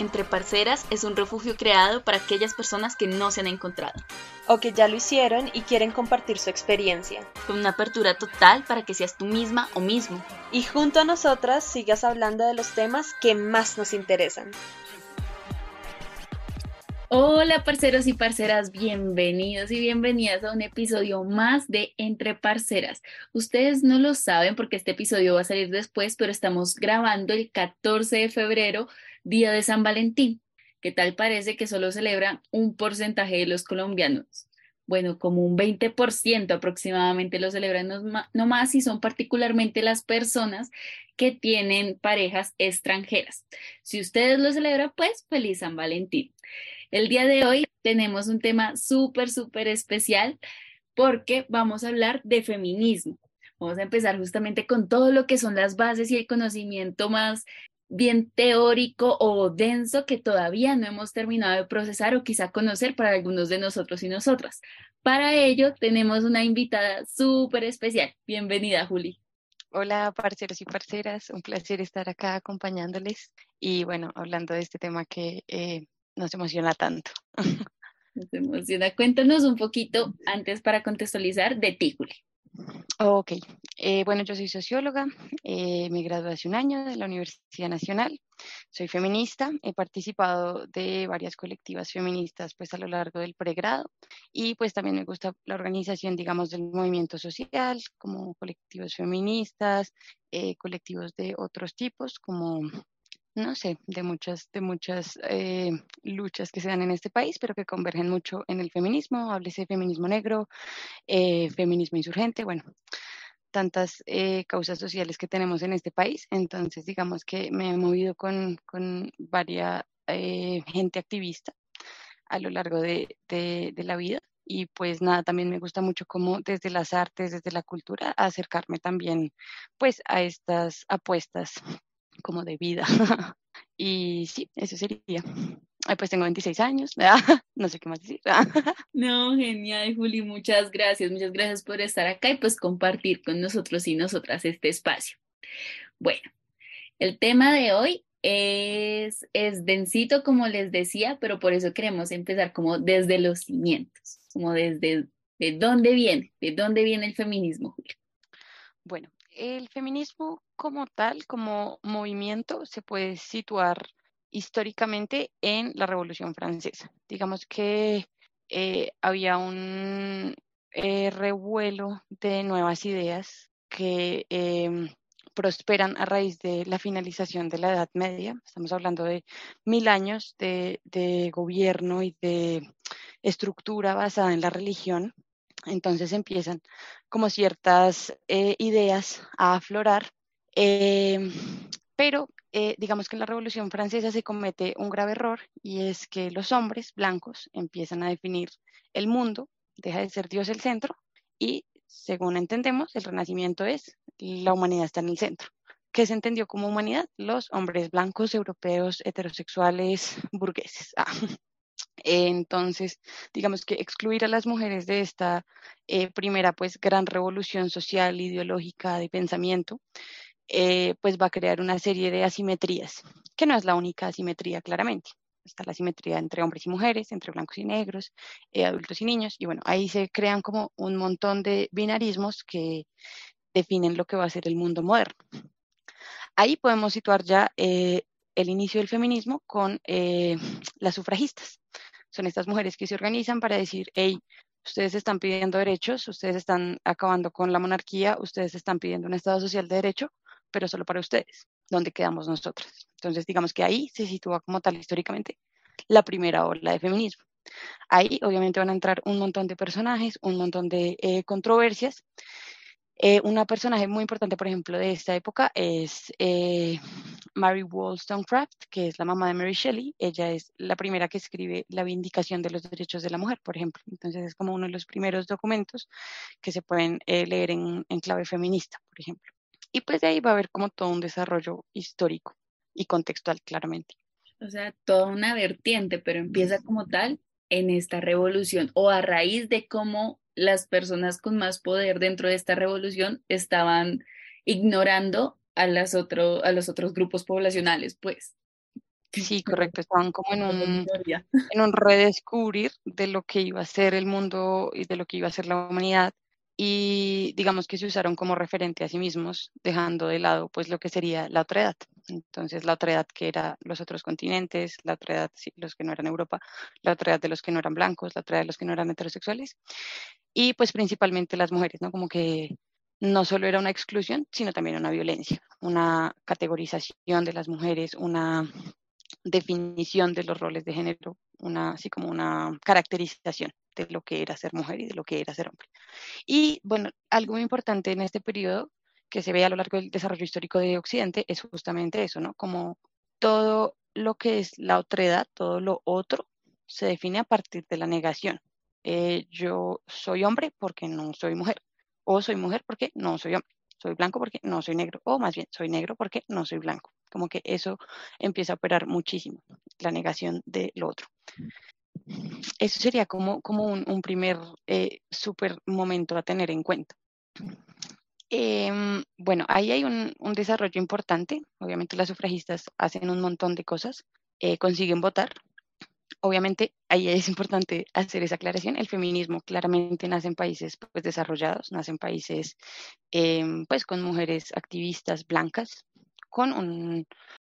Entre Parceras es un refugio creado para aquellas personas que no se han encontrado. O que ya lo hicieron y quieren compartir su experiencia. Con una apertura total para que seas tú misma o mismo. Y junto a nosotras sigas hablando de los temas que más nos interesan. Hola parceros y parceras, bienvenidos y bienvenidas a un episodio más de Entre Parceras. Ustedes no lo saben porque este episodio va a salir después, pero estamos grabando el 14 de febrero, día de San Valentín. ¿Qué tal parece que solo celebran un porcentaje de los colombianos? Bueno, como un 20% aproximadamente lo celebran no más y son particularmente las personas que tienen parejas extranjeras. Si ustedes lo celebran, pues feliz San Valentín. El día de hoy tenemos un tema súper, súper especial porque vamos a hablar de feminismo. Vamos a empezar justamente con todo lo que son las bases y el conocimiento más bien teórico o denso que todavía no hemos terminado de procesar o quizá conocer para algunos de nosotros y nosotras. Para ello tenemos una invitada súper especial. Bienvenida, Juli. Hola, parceros y parceras. Un placer estar acá acompañándoles y bueno, hablando de este tema que eh, nos emociona tanto. Nos emociona. Cuéntanos un poquito antes para contextualizar de ti, Ok, eh, bueno, yo soy socióloga, eh, me gradué hace un año de la Universidad Nacional, soy feminista, he participado de varias colectivas feministas pues a lo largo del pregrado y pues también me gusta la organización, digamos, del movimiento social, como colectivos feministas, eh, colectivos de otros tipos, como no sé, de muchas, de muchas eh, luchas que se dan en este país, pero que convergen mucho en el feminismo, háblese de feminismo negro, eh, feminismo insurgente, bueno, tantas eh, causas sociales que tenemos en este país. Entonces, digamos que me he movido con, con varias gente activista a lo largo de, de, de la vida. Y pues nada, también me gusta mucho como desde las artes, desde la cultura, acercarme también pues a estas apuestas como de vida. y sí, eso sería. pues tengo 26 años, no sé qué más decir. no, genial, Juli, muchas gracias, muchas gracias por estar acá y pues compartir con nosotros y nosotras este espacio. Bueno, el tema de hoy es, es densito, como les decía, pero por eso queremos empezar como desde los cimientos, como desde de dónde viene, de dónde viene el feminismo, Juli. Bueno, el feminismo como tal, como movimiento, se puede situar históricamente en la Revolución Francesa. Digamos que eh, había un eh, revuelo de nuevas ideas que em, prosperan a raíz de la finalización de la Edad Media. Estamos hablando de mil años de gobierno y de estructura basada en la religión entonces empiezan como ciertas eh, ideas a aflorar, em, pero eh, digamos que en la Revolución Francesa se comete un grave error y es que los hombres blancos empiezan a definir el mundo, deja de ser Dios el centro y según entendemos, el renacimiento es la humanidad está en el centro. ¿Qué se entendió como humanidad? Los hombres blancos, europeos, heterosexuales, burgueses. Ah. Entonces, digamos que excluir a las mujeres de esta eh, primera, pues, gran revolución social, ideológica, de pensamiento, eh, pues va a crear una serie de asimetrías, que no es la única asimetría, claramente. Está la asimetría entre hombres y mujeres, entre blancos y negros, eh, adultos y niños, y bueno, ahí se crean como un montón de binarismos que definen lo que va a ser el mundo moderno. Ahí podemos situar ya el inicio del feminismo con las sufragistas son estas mujeres que se organizan para decir, hey, ustedes están pidiendo derechos, ustedes están acabando con la monarquía, ustedes están pidiendo un Estado social de derecho, pero solo para ustedes, ¿dónde quedamos nosotros? Entonces, digamos que ahí se sitúa como tal históricamente la primera ola de feminismo. Ahí obviamente van a entrar un montón de personajes, un montón de eh, controversias, eh, una personaje muy importante, por ejemplo, de esta época es eh, Mary Wollstonecraft, que es la mamá de Mary Shelley. Ella es la primera que escribe la Vindicación de los Derechos de la Mujer, por ejemplo. Entonces es como uno de los primeros documentos que se pueden eh, leer en, en clave feminista, por ejemplo. Y pues de ahí va a haber como todo un desarrollo histórico y contextual, claramente. O sea, toda una vertiente, pero empieza como tal en esta revolución o a raíz de cómo las personas con más poder dentro de esta revolución estaban ignorando a, las otro, a los otros grupos poblacionales, pues. Sí, correcto, estaban como en un, en un redescubrir de lo que iba a ser el mundo y de lo que iba a ser la humanidad y digamos que se usaron como referente a sí mismos, dejando de lado pues lo que sería la otra edad. Entonces la otra edad que era los otros continentes, la otra edad los que no eran Europa, la otra edad de los que no eran blancos, la otra edad de los que no eran heterosexuales y pues principalmente las mujeres, ¿no? Como que no solo era una exclusión, sino también una violencia, una categorización de las mujeres, una definición de los roles de género, una, así como una caracterización de lo que era ser mujer y de lo que era ser hombre. Y bueno, algo muy importante en este periodo que se ve a lo largo del desarrollo histórico de Occidente es justamente eso, ¿no? Como todo lo que es la otredad, todo lo otro, se define a partir de la negación. Eh, yo soy hombre porque no soy mujer, o soy mujer porque no soy hombre, soy blanco porque no soy negro, o más bien soy negro porque no soy blanco. Como que eso empieza a operar muchísimo, la negación de lo otro. Eso sería como, un, primer eh, súper momento a tener en cuenta. Em, bueno, ahí hay un, desarrollo importante. Obviamente las sufragistas hacen un montón de cosas, eh, consiguen votar. Obviamente ahí es importante hacer esa aclaración. El feminismo claramente nace en países pues, desarrollados, nace en países em, pues, con mujeres activistas blancas, con un,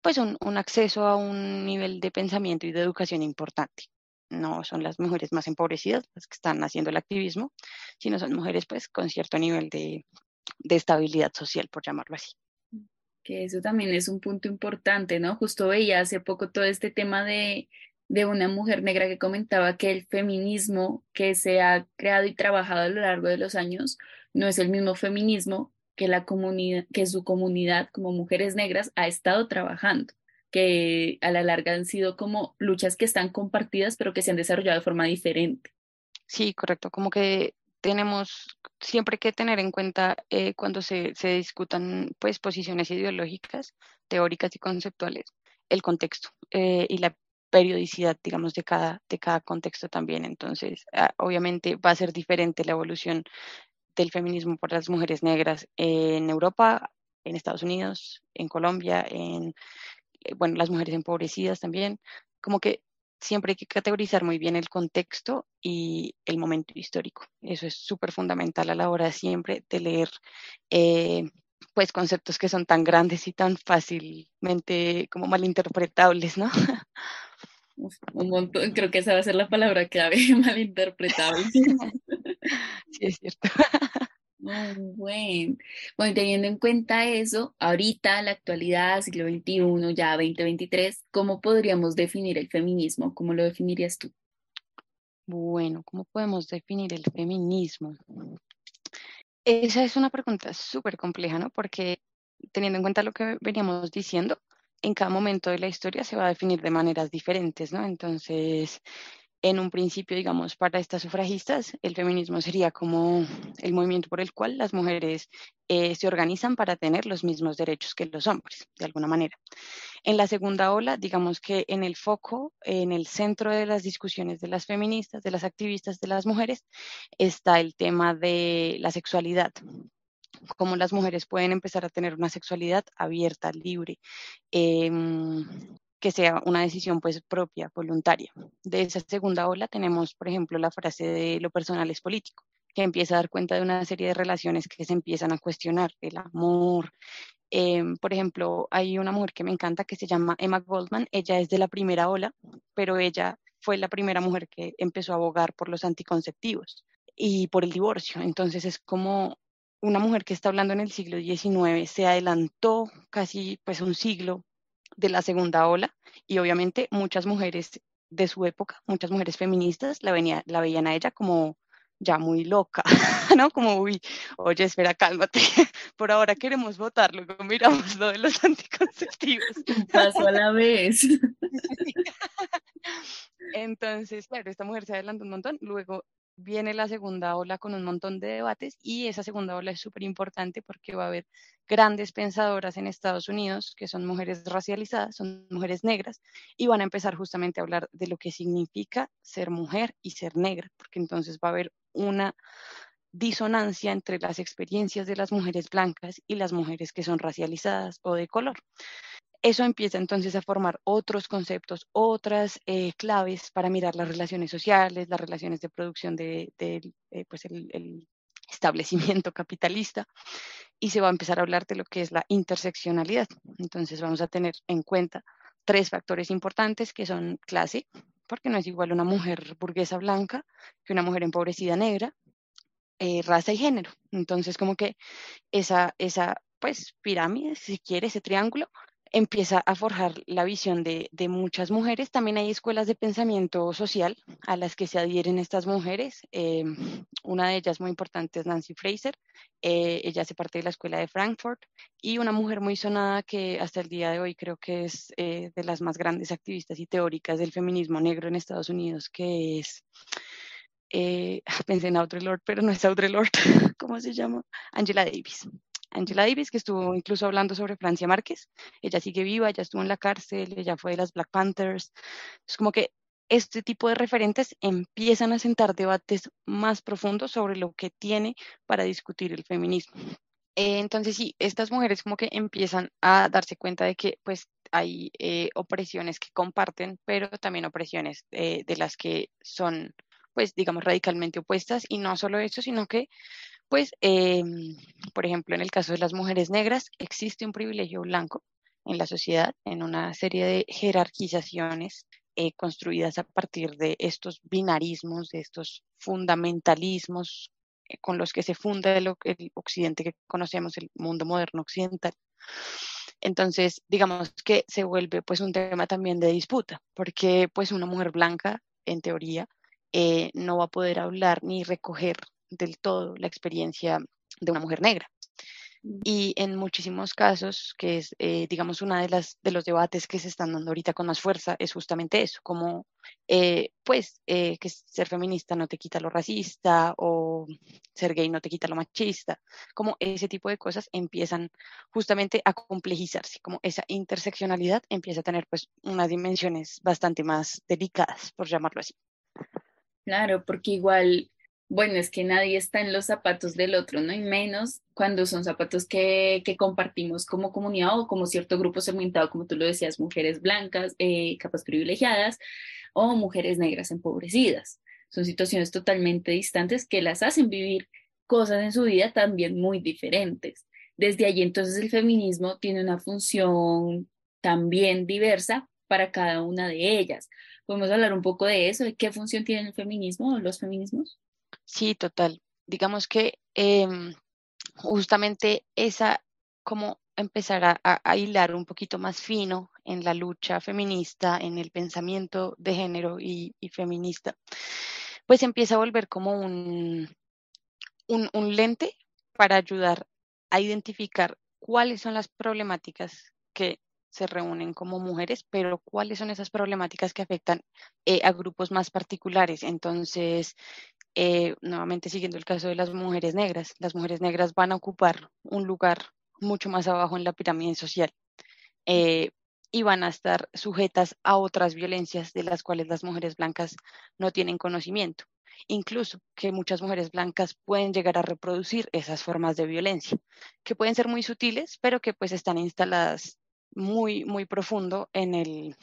pues un, acceso a un nivel de pensamiento y de educación importante. No son las mujeres más empobrecidas las que están haciendo el activismo, sino son mujeres pues con cierto nivel de, de estabilidad social, por llamarlo así. Que eso también es un punto importante, ¿no? Justo veía hace poco todo este tema de, de una mujer negra que comentaba que el feminismo que se ha creado y trabajado a lo largo de los años no es el mismo feminismo que la comunidad, que su comunidad como mujeres negras ha estado trabajando, que a la larga han sido como luchas que están compartidas, pero que se han desarrollado de forma diferente. Sí, correcto. Como que tenemos siempre que tener en cuenta eh, cuando se, se, discutan pues posiciones ideológicas, teóricas y conceptuales, el contexto eh, y la periodicidad, digamos, de cada, de cada contexto también. Entonces, ah, obviamente va a ser diferente la evolución del feminismo por las mujeres negras en Europa, en Estados Unidos, en Colombia, en, eh, bueno, las mujeres empobrecidas también, como que siempre hay que categorizar muy bien el contexto y el momento histórico. Eso es súper fundamental a la hora siempre de leer eh, pues conceptos que son tan grandes y tan fácilmente como malinterpretables, ¿no? un montón, creo que esa va a ser la palabra clave, malinterpretable. sí, es cierto. Bueno. Bueno, teniendo en cuenta eso, ahorita, la actualidad, siglo XXI, ya 2023, ¿cómo podríamos definir el feminismo? ¿Cómo lo definirías tú? Bueno, ¿cómo podemos definir el feminismo? Esa es una pregunta súper compleja, ¿no? Porque teniendo en cuenta lo que veníamos diciendo, en cada momento de la historia se va a definir de maneras diferentes, ¿no? Entonces, en un principio, digamos, para estas sufragistas, el feminismo sería como el movimiento por el cual las mujeres eh, se organizan para tener los mismos derechos que los hombres, de alguna manera. En la segunda ola, digamos que en el foco, en el centro de las discusiones de las feministas, de las activistas, de las mujeres, está el tema de la sexualidad, cómo las mujeres pueden empezar a tener una sexualidad abierta, libre, em, que sea una decisión pues propia, voluntaria. De esa segunda ola tenemos, por ejemplo, la frase de lo personal es político, que empieza a dar cuenta de una serie de relaciones que se empiezan a cuestionar, el amor. Em, por ejemplo, hay una mujer que me encanta que se llama Emma Goldman, ella es de la primera ola, pero ella fue la primera mujer que empezó a abogar por los anticonceptivos y por el divorcio. Entonces es como una mujer que está hablando en el siglo XIX se adelantó casi pues un siglo de la segunda ola y obviamente muchas mujeres de su época, muchas mujeres feministas la, venía, la veían a ella como ya muy loca, ¿no? Como, uy, oye, espera, cálmate, por ahora queremos votar, luego miramos lo de los anticonceptivos. Un paso a la vez. Entonces, claro, esta mujer se adelantó un montón, luego viene la segunda ola con un montón de debates y esa segunda ola es súper importante porque va a haber grandes pensadoras en Estados Unidos que son mujeres racializadas, son mujeres negras y van a empezar justamente a hablar de lo que significa ser mujer y ser negra, porque entonces va a haber una disonancia entre las experiencias de las mujeres blancas y las mujeres que son racializadas o de color. Eso empieza entonces a formar otros conceptos, otras eh, claves para mirar las relaciones sociales, las relaciones de producción del de, eh, pues el, establecimiento capitalista y se va a empezar a hablar de lo que es la interseccionalidad. Entonces vamos a tener en cuenta tres factores importantes que son clase, porque no es igual una mujer burguesa blanca que una mujer empobrecida negra, eh, raza y género. Entonces como que esa, esa pues pirámide, si quiere, ese triángulo, empieza a forjar la visión de, muchas mujeres. También hay escuelas de pensamiento social a las que se adhieren estas mujeres. Eh, una de ellas muy importante es Nancy Fraser. Eh, ella hace parte de la escuela de Frankfurt y una mujer muy sonada que hasta el día de hoy creo que es eh, de las más grandes activistas y teóricas del feminismo negro en Estados Unidos, que es... pensé en Audre Lorde, pero no es Audre Lorde, ¿cómo se llama? Angela Davis. Angela Davis, que estuvo incluso hablando sobre Francia Márquez. Ella sigue viva, ella estuvo en la cárcel, ella fue de las Black Panthers. Es como que este tipo de referentes empiezan a sentar debates más profundos sobre lo que tiene para discutir el feminismo. Eh, entonces, sí, estas mujeres como que empiezan a darse cuenta de que pues hay eh, opresiones que comparten, pero también opresiones eh, de las que son pues digamos radicalmente opuestas y no solo eso, sino que pues, em, por ejemplo, en el caso de las mujeres negras, existe un privilegio blanco en la sociedad, en una serie de jerarquizaciones eh, construidas a partir de estos binarismos, de estos fundamentalismos eh, con los que se funda el, occidente que conocemos, el mundo moderno occidental. Entonces, digamos que se vuelve pues un tema también de disputa, porque pues una mujer blanca, en teoría, eh, no va a poder hablar ni recoger del todo la experiencia de una mujer negra. Mm. Y en muchísimos casos, que es, eh, digamos, una de las de los debates que se están dando ahorita con más fuerza, es justamente eso, como, eh, pues, eh, que ser feminista no te quita lo racista o ser gay no te quita lo machista, como ese tipo de cosas empiezan justamente a complejizarse, como esa interseccionalidad empieza a tener, pues, unas dimensiones bastante más delicadas, por llamarlo así. Claro, porque igual bueno, es que nadie está en los zapatos del otro, ¿no? Y menos cuando son zapatos que, compartimos como comunidad o como cierto grupo segmentado, como tú lo decías, mujeres blancas, eh, capas privilegiadas o mujeres negras empobrecidas. Son situaciones totalmente distantes que las hacen vivir cosas en su vida también muy diferentes. Desde allí entonces el feminismo tiene una función también diversa para cada una de ellas. ¿Podemos hablar un poco de eso? ¿De qué función tiene el feminismo o los feminismos? Sí, total. Digamos que em, justamente esa, como empezar a, hilar un poquito más fino en la lucha feminista, en el pensamiento de género y, feminista, pues empieza a volver como un, un, un lente para ayudar a identificar cuáles son las problemáticas que se reúnen como mujeres, pero cuáles son esas problemáticas que afectan eh, a grupos más particulares. Entonces, eh, nuevamente siguiendo el caso de las mujeres negras, las mujeres negras van a ocupar un lugar mucho más abajo en la pirámide social eh, y van a estar sujetas a otras violencias de las cuales las mujeres blancas no tienen conocimiento. Incluso que muchas mujeres blancas pueden llegar a reproducir esas formas de violencia, que pueden ser muy sutiles, pero que pues están instaladas muy, muy profundo en el,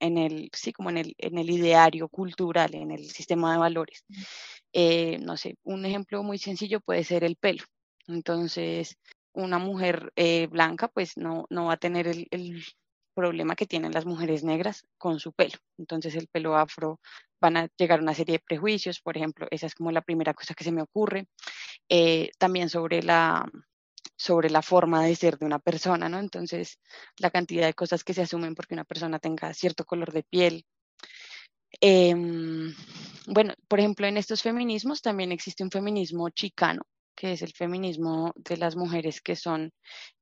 en el, sí, como en el, en el ideario cultural, en el sistema de valores. Eh, no sé, un ejemplo muy sencillo puede ser el pelo. Entonces, una mujer eh, blanca pues no, no va a tener el, problema que tienen las mujeres negras con su pelo. Entonces, el pelo afro van a llegar a una serie de prejuicios, por ejemplo, esa es como la primera cosa que se me ocurre. Eh, también sobre la, sobre la forma de ser de una persona, ¿no? Entonces, la cantidad de cosas que se asumen porque una persona tenga cierto color de piel. Em, bueno, por ejemplo, en estos feminismos también existe un feminismo chicano, que es el feminismo de las mujeres que son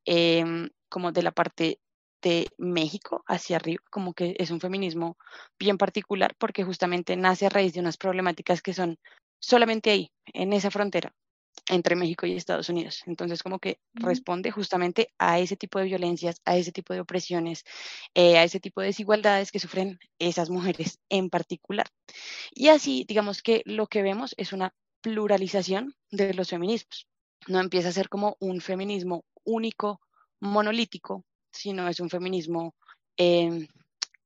em, como de la parte de México hacia arriba, como que es un feminismo bien particular porque justamente nace a raíz de unas problemáticas que son solamente ahí, en esa frontera, entre México y Estados Unidos. Entonces, como que responde justamente a ese tipo de violencias, a ese tipo de opresiones, eh, a ese tipo de desigualdades que sufren esas mujeres en particular. Y así, digamos que lo que vemos es una pluralización de los feminismos. No empieza a ser como un feminismo único, monolítico, sino es un feminismo em,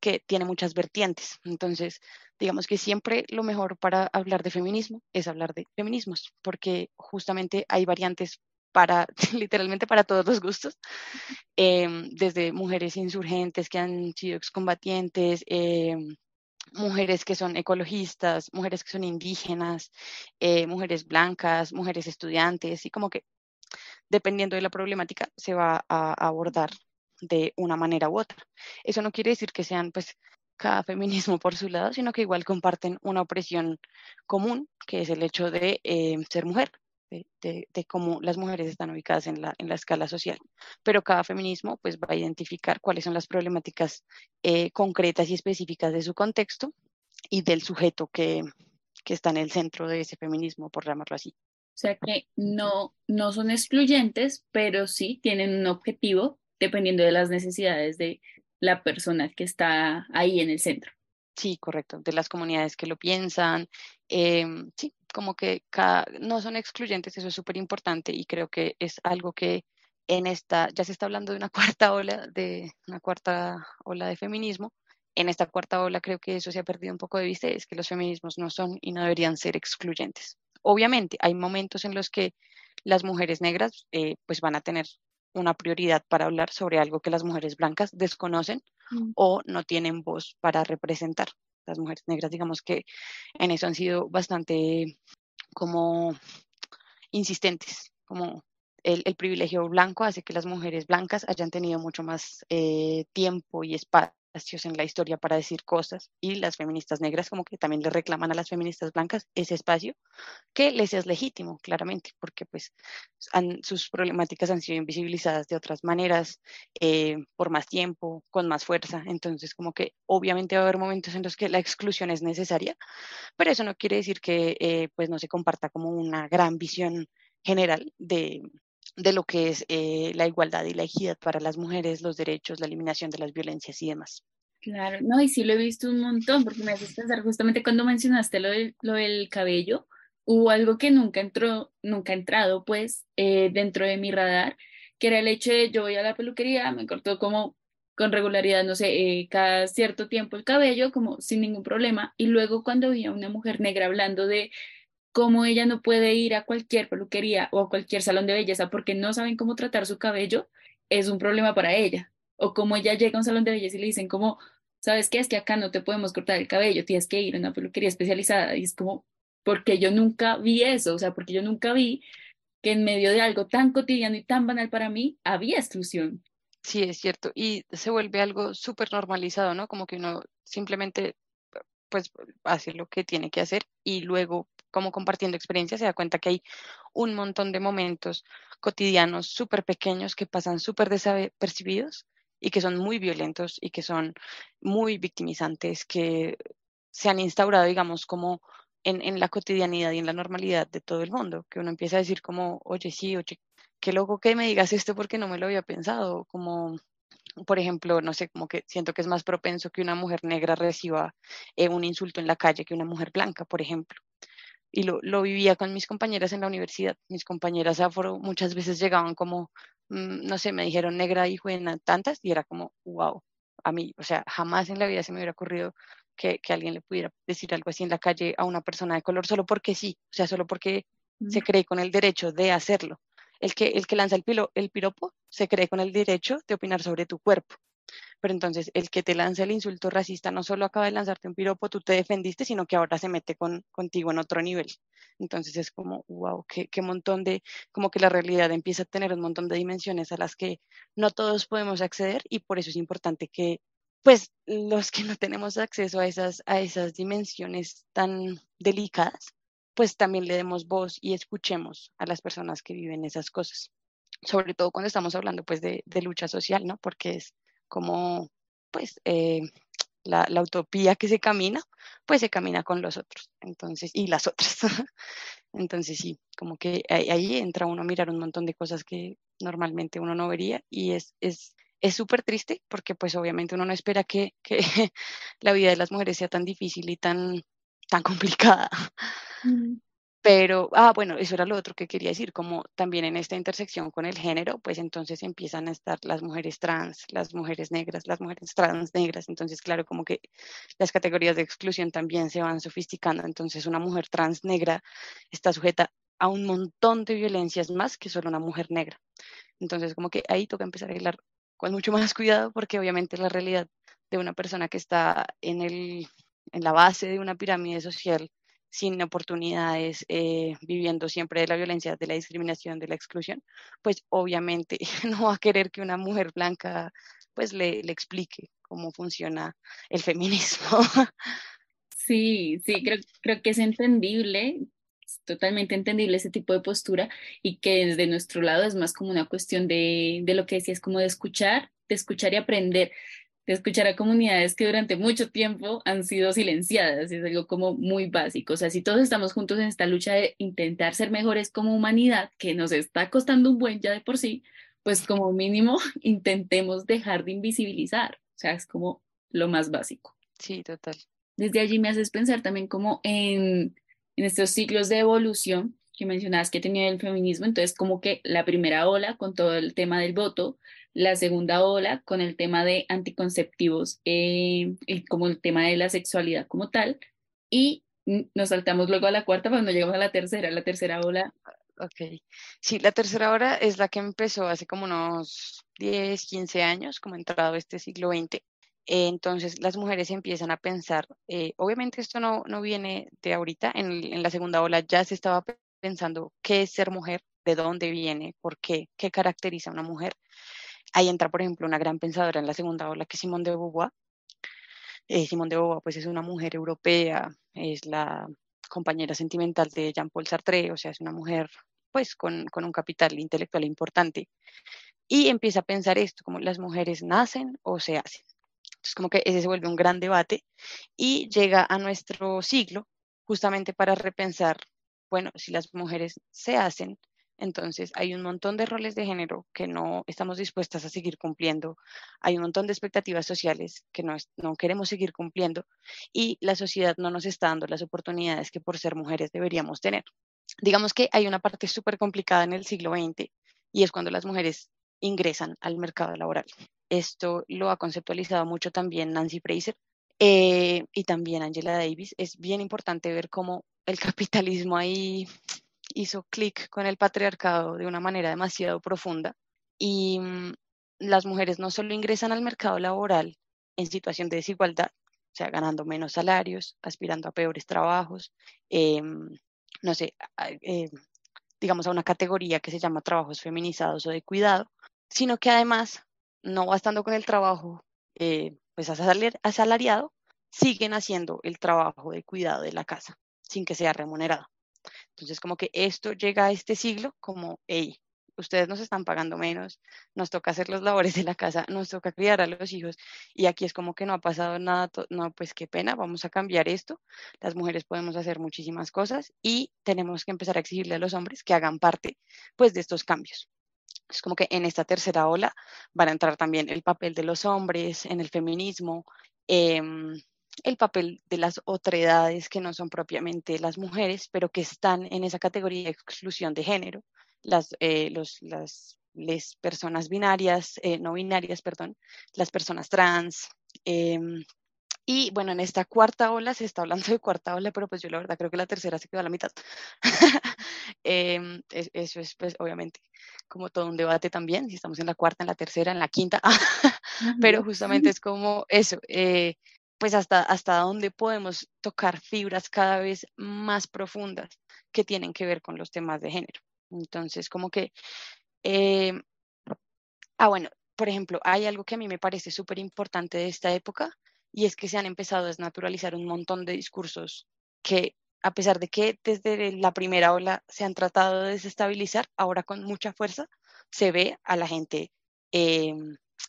que tiene muchas vertientes. Entonces, digamos que siempre lo mejor para hablar de feminismo es hablar de feminismos, porque justamente hay variantes para literalmente para todos los gustos, em, desde mujeres insurgentes que han sido excombatientes, em, mujeres que son ecologistas, mujeres que son indígenas, eh, mujeres blancas, mujeres estudiantes, y como que dependiendo de la problemática se va a abordar de una manera u otra. Eso no quiere decir que sean pues cada feminismo por su lado, sino que igual comparten una opresión común, que es el hecho de eh, ser mujer, de, cómo las mujeres están ubicadas en la, escala social. Pero cada feminismo pues va a identificar cuáles son las problemáticas eh, concretas y específicas de su contexto y del sujeto que, que está en el centro de ese feminismo, por llamarlo así. O sea que no, no son excluyentes, pero sí tienen un objetivo dependiendo de las necesidades de la persona que está ahí en el centro. Sí, correcto, de las comunidades que lo piensan. Em, sí, como que no son excluyentes, eso es súper importante y creo que es algo que en esta, ya se está hablando de una cuarta ola de una cuarta ola de feminismo. En esta cuarta ola creo que eso se ha perdido un poco de vista, es que los feminismos no son y no deberían ser excluyentes. Obviamente, hay momentos en los que las mujeres negras eh, pues van a tener una prioridad para hablar sobre algo que las mujeres blancas desconocen mm. o no tienen voz para representar. Las mujeres negras, digamos que en eso han sido bastante como insistentes, como el, privilegio blanco hace que las mujeres blancas hayan tenido mucho más eh, tiempo y espacio en la historia para decir cosas y las feministas negras como que también le reclaman a las feministas blancas ese espacio que les es legítimo, claramente, porque pues sus problemáticas han sido invisibilizadas de otras maneras, eh, por más tiempo, con más fuerza, entonces como que obviamente va a haber momentos en los que la exclusión es necesaria, pero eso no quiere decir que eh, pues no se comparta como una gran visión general de, de lo que es eh, la igualdad y la equidad para las mujeres, los derechos, la eliminación de las violencias y demás. Claro, no, y sí lo he visto un montón, porque me haces pensar justamente cuando mencionaste lo del, lo del cabello, hubo algo que nunca entró, nunca ha entrado pues eh, dentro de mi radar, que era el hecho de yo voy a la peluquería, me cortó como con regularidad, no sé, eh, cada cierto tiempo el cabello, como sin ningún problema, y luego cuando vi a una mujer negra hablando de cómo ella no puede ir a cualquier peluquería o a cualquier salón de belleza porque no saben cómo tratar su cabello, es un problema para ella. O cómo ella llega a un salón de belleza y le dicen como, ¿sabes qué? Es que acá no te podemos cortar el cabello, tienes que ir a una peluquería especializada. Y es como, porque yo nunca vi eso, o sea, porque yo nunca vi que en medio de algo tan cotidiano y tan banal para mí había exclusión. Sí, es cierto. Y se vuelve algo súper normalizado, ¿no? Como que uno simplemente pues hace lo que tiene que hacer y luego como compartiendo experiencias, se da cuenta que hay un montón de momentos cotidianos súper pequeños que pasan súper desapercibidos y que son muy violentos y que son muy victimizantes, que se han instaurado, digamos, como en, en, la cotidianidad y en la normalidad de todo el mundo, que uno empieza a decir como, oye, sí, oye, qué loco que me digas esto porque no me lo había pensado, como, por ejemplo, no sé, como que siento que es más propenso que una mujer negra reciba eh, un insulto en la calle que una mujer blanca, por ejemplo y lo, lo, vivía con mis compañeras en la universidad. Mis compañeras afro muchas veces llegaban como, mm, no sé, me dijeron negra y juena tantas y era como, wow, a mí, o sea, jamás en la vida se me hubiera ocurrido que, que, alguien le pudiera decir algo así en la calle a una persona de color solo porque sí, o sea, solo porque se cree con el derecho de hacerlo. El que, el que lanza el, pilo, el piropo se cree con el derecho de opinar sobre tu cuerpo. Pero entonces el que te lanza el insulto racista no solo acaba de lanzarte un piropo, tú te defendiste, sino que ahora se mete con, contigo en otro nivel. Entonces es como, wow, qué, qué montón de, como que la realidad empieza a tener un montón de dimensiones a las que no todos podemos acceder y por eso es importante que pues los que no tenemos acceso a esas, a esas dimensiones tan delicadas, pues también le demos voz y escuchemos a las personas que viven esas cosas. Sobre todo cuando estamos hablando pues de, de lucha social, ¿no? Porque es como pues eh, la, utopía que se camina, pues se camina con los otros, entonces, y las otras. entonces sí, como que ahí, entra uno a mirar un montón de cosas que normalmente uno no vería y es, es, es súper triste porque pues obviamente uno no espera que, que la vida de las mujeres sea tan difícil y tan, tan complicada. Pero, ah, bueno, eso era lo otro que quería decir, como también en esta intersección con el género, pues entonces empiezan a estar las mujeres trans, las mujeres negras, las mujeres trans negras, entonces claro, como que las categorías de exclusión también se van sofisticando, entonces una mujer trans negra está sujeta a un montón de violencias más que solo una mujer negra. Entonces, como que ahí toca empezar a hablar con mucho más cuidado porque obviamente la realidad de una persona que está en, el, en la base de una pirámide social sin oportunidades, eh, viviendo siempre de la violencia, de la discriminación, de la exclusión, pues obviamente no va a querer que una mujer blanca pues le, explique cómo funciona el feminismo. Sí, sí, creo, creo que es entendible, es totalmente entendible ese tipo de postura y que desde nuestro lado es más como una cuestión de, de lo que decías, como de escuchar, de escuchar y aprender de escuchar a comunidades que durante mucho tiempo han sido silenciadas, es algo como muy básico. O sea, si todos estamos juntos en esta lucha de intentar ser mejores como humanidad, que nos está costando un buen ya de por sí, pues como mínimo intentemos dejar de invisibilizar. O sea, es como lo más básico. Sí, total. Desde allí me haces pensar también como en, en estos ciclos de evolución que mencionabas que tenía el feminismo, entonces como que la primera ola con todo el tema del voto, la segunda ola con el tema de anticonceptivos eh, y como el tema de la sexualidad como tal, y nos saltamos luego a la cuarta cuando llegamos a la tercera, la tercera ola. Ok, sí, la tercera ola es la que empezó hace como unos 10, 15 años, como entrado este siglo XX. entonces las mujeres empiezan a pensar, eh, obviamente esto no, no viene de ahorita, en, en la segunda ola ya se estaba pensando qué es ser mujer, de dónde viene, por qué, qué caracteriza a una mujer. Ahí entra, por ejemplo, una gran pensadora en la segunda ola que es Simone de Beauvoir. Eh, Simone de Beauvoir pues es una mujer europea, es la compañera sentimental de Jean-Paul Sartre, o sea, es una mujer pues con, con, un capital intelectual importante. Y empieza a pensar esto, como las mujeres nacen o se hacen. Entonces, como que ese se vuelve un gran debate y llega a nuestro siglo justamente para repensar, bueno, si las mujeres se hacen, entonces, hay un montón de roles de género que no estamos dispuestas a seguir cumpliendo, hay un montón de expectativas sociales que no, no queremos seguir cumpliendo y la sociedad no nos está dando las oportunidades que por ser mujeres deberíamos tener. Digamos que hay una parte súper complicada en el siglo XX y es cuando las mujeres ingresan al mercado laboral. Esto lo ha conceptualizado mucho también Nancy Fraser eh, y también Angela Davis. Es bien importante ver cómo el capitalismo ahí hizo clic con el patriarcado de una manera demasiado profunda y mm, las mujeres no solo ingresan al mercado laboral en situación de desigualdad, o sea, ganando menos salarios, aspirando a peores trabajos, em, no sé, eh, digamos a una categoría que se llama trabajos feminizados o de cuidado, sino que además, no bastando con el trabajo eh, pues asalariado, siguen haciendo el trabajo de cuidado de la casa sin que sea remunerado. Entonces, como que esto llega a este siglo como, hey, ustedes nos están pagando menos, nos toca hacer las labores de la casa, nos toca criar a los hijos y aquí es como que no ha pasado nada, no, pues qué pena, vamos a cambiar esto. Las mujeres podemos hacer muchísimas cosas y tenemos que empezar a exigirle a los hombres que hagan parte pues de estos cambios. Es como que en esta tercera ola van a entrar también el papel de los hombres en el feminismo, eh, el papel de las otredades que no son propiamente las mujeres, pero que están en esa categoría de exclusión de género, las, eh, los, las, personas binarias, eh, no binarias, perdón, las personas trans. Em, y bueno, en esta cuarta ola, se está hablando de cuarta ola, pero pues yo la verdad creo que la tercera se quedó a la mitad. Em, eso es pues obviamente como todo un debate también, si estamos en la cuarta, en la tercera, en la quinta, pero justamente es como eso, eh, pues hasta, hasta dónde podemos tocar fibras cada vez más profundas que tienen que ver con los temas de género. Entonces, como que, eh, ah, bueno, por ejemplo, hay algo que a mí me parece súper importante de esta época y es que se han empezado a desnaturalizar un montón de discursos que, a pesar de que desde la primera ola se han tratado de desestabilizar, ahora con mucha fuerza se ve a la gente eh,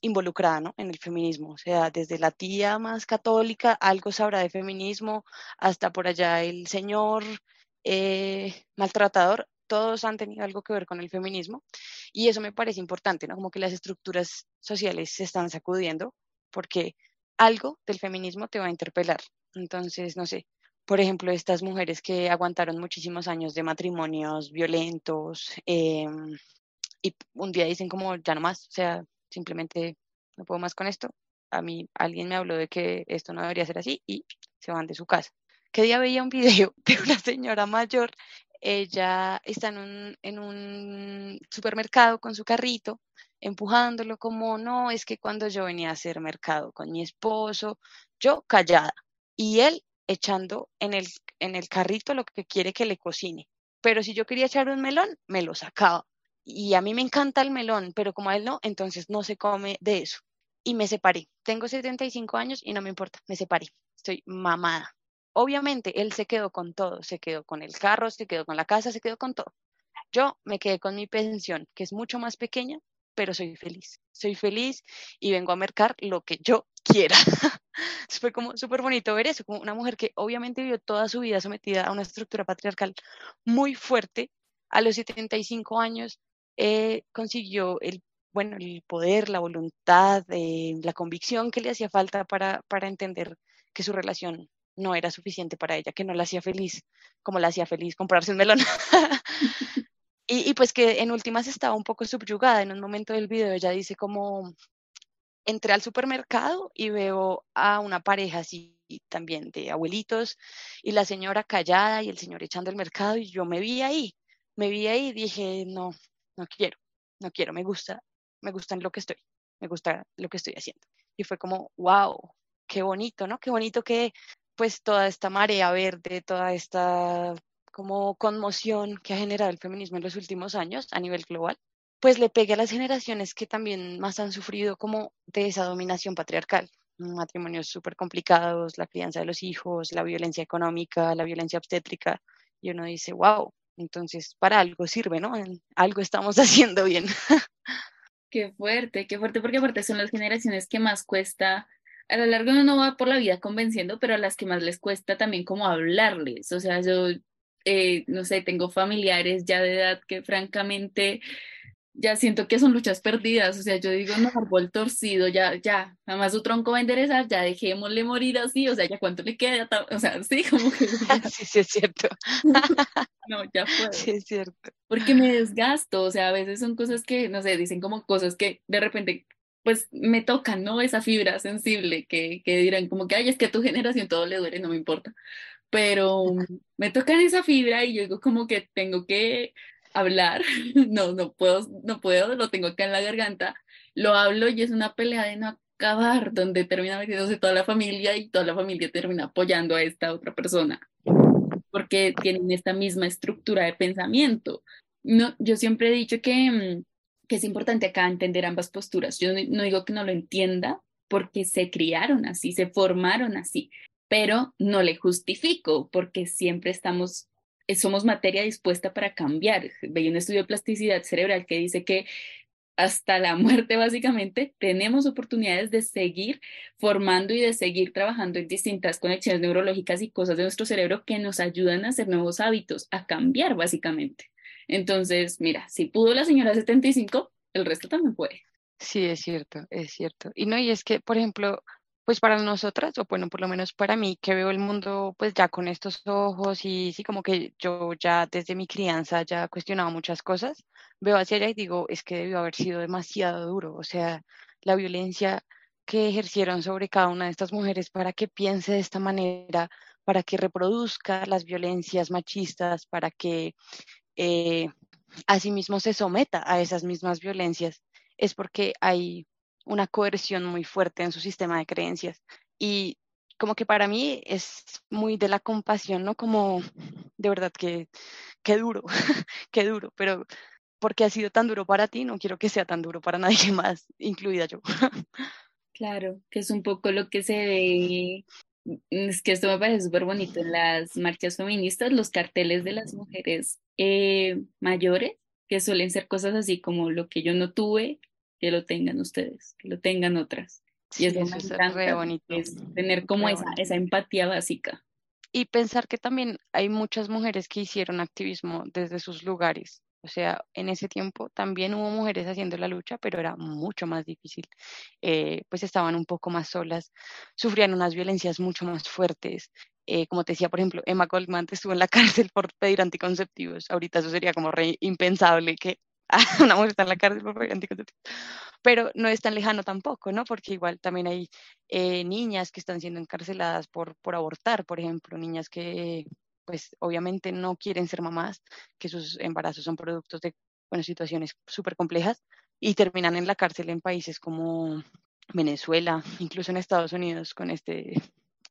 involucrada ¿no? en el feminismo, o sea, desde la tía más católica, algo sabrá de feminismo, hasta por allá el señor eh, maltratador, todos han tenido algo que ver con el feminismo y eso me parece importante, ¿no? Como que las estructuras sociales se están sacudiendo porque algo del feminismo te va a interpelar. Entonces, no sé, por ejemplo, estas mujeres que aguantaron muchísimos años de matrimonios violentos em, y un día dicen como, ya no más, o sea, simplemente no puedo más con esto. A mí alguien me habló de que esto no debería ser así y se van de su casa. ¿Qué día veía un video de una señora mayor? Ella está en un, en un supermercado con su carrito, empujándolo como, no, es que cuando yo venía a hacer mercado con mi esposo, yo callada y él echando en el, en el carrito lo que quiere que le cocine. Pero si yo quería echar un melón, me lo sacaba. Y a mí me encanta el melón, pero como a él no, entonces no se come de eso. Y me separé. Tengo 75 años y no me importa, me separé. Estoy mamada. Obviamente, él se quedó con todo, se quedó con el carro, se quedó con la casa, se quedó con todo. Yo me quedé con mi pensión, que es mucho más pequeña, pero soy feliz. Soy feliz y vengo a mercar lo que yo quiera. Fue como súper bonito ver eso, como una mujer que obviamente vivió toda su vida sometida a una estructura patriarcal muy fuerte. A los 75 años eh, consiguió el, bueno, el poder, la voluntad, eh, la convicción que le hacía falta para, para entender que su relación no era suficiente para ella, que no la hacía feliz, como la hacía feliz comprarse un melón. y, y, pues que en últimas estaba un poco subyugada. En un momento del video ella dice como, entré al supermercado y veo a una pareja así también de abuelitos y la señora callada y el señor echando el mercado y yo me vi ahí, me vi ahí y dije, no, no quiero, no quiero, me gusta, me gusta lo que estoy, me gusta lo que estoy haciendo. Y fue como, wow, qué bonito, ¿no? Qué bonito que pues toda esta marea verde, toda esta como conmoción que ha generado el feminismo en los últimos años a nivel global, pues le pegue a las generaciones que también más han sufrido como de esa dominación patriarcal. Matrimonios súper complicados, la crianza de los hijos, la violencia económica, la violencia obstétrica. Y uno dice, wow, entonces para algo sirve, ¿no? algo estamos haciendo bien. Qué fuerte, qué fuerte, porque aparte son las generaciones que más cuesta, a lo largo uno no va por la vida convenciendo, pero a las que más les cuesta también como hablarles. O sea, yo, eh, no sé, tengo familiares ya de edad que francamente ya siento que son luchas perdidas, o sea, yo digo, no, árbol torcido, ya, ya, además su tronco va a enderezar, ya dejémosle morir así, o sea, ya cuánto le queda, o sea, sí, como que... sí, sí, es cierto. no, ya fue. Sí, es cierto. Porque me desgasto, o sea, a veces son cosas que, no sé, dicen como cosas que de repente, pues me tocan, ¿no? Esa fibra sensible que, que dirán como que, ay, es que a tu generación todo le duele, no me importa. Pero me tocan esa fibra y yo digo como que tengo que hablar, no, no puedo, no puedo, lo tengo acá en la garganta, lo hablo y es una pelea de no acabar, donde termina metiéndose toda la familia y toda la familia termina apoyando a esta otra persona, porque tienen esta misma estructura de pensamiento. No, yo siempre he dicho que, mm, que es importante acá entender ambas posturas. Yo no digo que no lo entienda, porque se criaron así, se formaron así, pero no le justifico, porque siempre estamos somos materia dispuesta para cambiar. Veía un estudio de plasticidad cerebral que dice que hasta la muerte básicamente tenemos oportunidades de seguir formando y de seguir trabajando en distintas conexiones neurológicas y cosas de nuestro cerebro que nos ayudan a hacer nuevos hábitos, a cambiar básicamente. Entonces, mira, si pudo la señora 75, el resto también puede. Sí, es cierto, es cierto. Y no, y es que, por ejemplo, pues para nosotras, o bueno, por lo menos para mí, que veo el mundo pues ya con estos ojos y sí, como que yo ya desde mi crianza ya cuestionado muchas cosas, veo hacia allá y digo, es que debió haber sido demasiado duro, o sea, la violencia que ejercieron sobre cada una de estas mujeres para que piense de esta manera, para que reproduzca las violencias machistas, para que eh, asimismo se someta a esas mismas violencias, es porque hay una coerción muy fuerte en su sistema de creencias. Y como que para mí es muy de la compasión, ¿no? Como de verdad que, qué duro, qué duro, pero porque ha sido tan duro para ti, no quiero que sea tan duro para nadie más, incluida yo. Claro, que es un poco lo que se ve, es que esto me parece súper bonito en las marchas feministas, los carteles de las mujeres eh, mayores, que suelen ser cosas así como lo que yo no tuve, que lo tengan ustedes, que lo tengan otras. y eso, es re bonito. Es tener como esa, esa empatía básica. Y pensar que también hay muchas mujeres que hicieron activismo desde sus lugares. O sea, en ese tiempo también hubo mujeres haciendo la lucha, pero era mucho más difícil. Eh, pues estaban un poco más solas, sufrían unas violencias mucho más fuertes. Eh, como te decía, por ejemplo, Emma Goldman estuvo en la cárcel por pedir anticonceptivos. Ahorita eso sería como re impensable que una mujer está en la cárcel por pedir anticonceptivos. Pero no es tan lejano tampoco, ¿no? Porque igual también hay eh, niñas que están siendo encarceladas por, por abortar, por ejemplo, niñas que pues obviamente no quieren ser mamás, que sus embarazos son productos de bueno, situaciones súper complejas y terminan en la cárcel en países como Venezuela, incluso en Estados Unidos con este,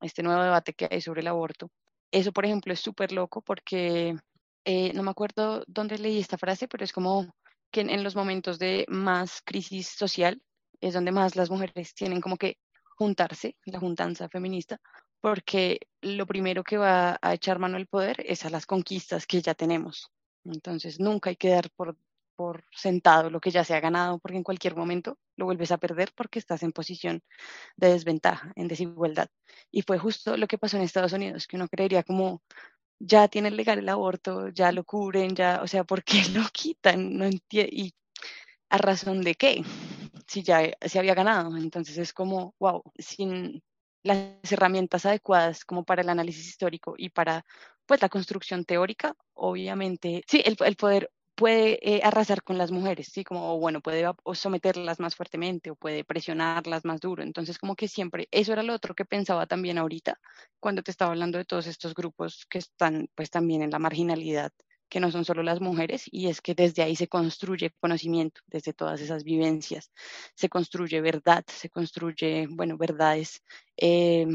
este nuevo debate que hay sobre el aborto. Eso, por ejemplo, es súper loco porque eh, no me acuerdo dónde leí esta frase, pero es como que en, los momentos de más crisis social es donde más las mujeres tienen como que juntarse, la juntanza feminista, porque lo primero que va a echar mano el poder es a las conquistas que ya tenemos. Entonces, nunca hay que dar por, por sentado lo que ya se ha ganado, porque en cualquier momento lo vuelves a perder porque estás en posición de desventaja, en desigualdad. Y fue justo lo que pasó en Estados Unidos, que uno creería como, ya tienen legal el aborto, ya lo cubren, ya, o sea, ¿por qué lo quitan? No ¿Y a razón de qué? Si ya se había ganado. Entonces es como, wow, sin las herramientas adecuadas como para el análisis histórico y para pues la construcción teórica, obviamente, sí, el, el poder puede eh, arrasar con las mujeres, ¿sí? Como, bueno, puede someterlas más fuertemente o puede presionarlas más duro. Entonces, como que siempre, eso era lo otro que pensaba también ahorita, cuando te estaba hablando de todos estos grupos que están, pues, también en la marginalidad que no son solo las mujeres, y es que desde ahí se construye conocimiento, desde todas esas vivencias, se construye verdad, se construye, bueno, verdades eh,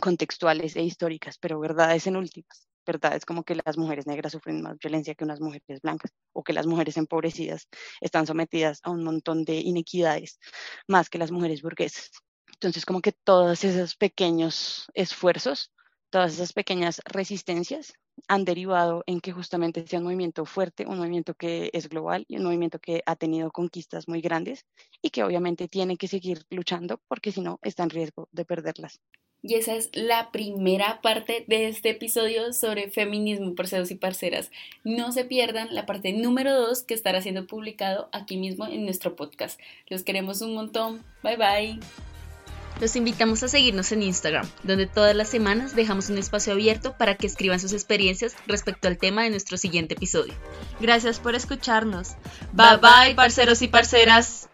contextuales e históricas, pero verdades en últimas. Verdades como que las mujeres negras sufren más violencia que unas mujeres blancas, o que las mujeres empobrecidas están sometidas a un montón de inequidades más que las mujeres burguesas. Entonces, como que todos esos pequeños esfuerzos, todas esas pequeñas resistencias han derivado en que justamente sea un movimiento fuerte, un movimiento que es global y un movimiento que ha tenido conquistas muy grandes y que obviamente tiene que seguir luchando porque si no está en riesgo de perderlas. Y esa es la primera parte de este episodio sobre feminismo, parceros y parceras. No se pierdan la parte número dos que estará siendo publicado aquí mismo en nuestro podcast. Los queremos un montón. Bye bye. Los invitamos a seguirnos en Instagram, donde todas las semanas dejamos un espacio abierto para que escriban sus experiencias respecto al tema de nuestro siguiente episodio. Gracias por escucharnos. Bye bye, parceros y parceras.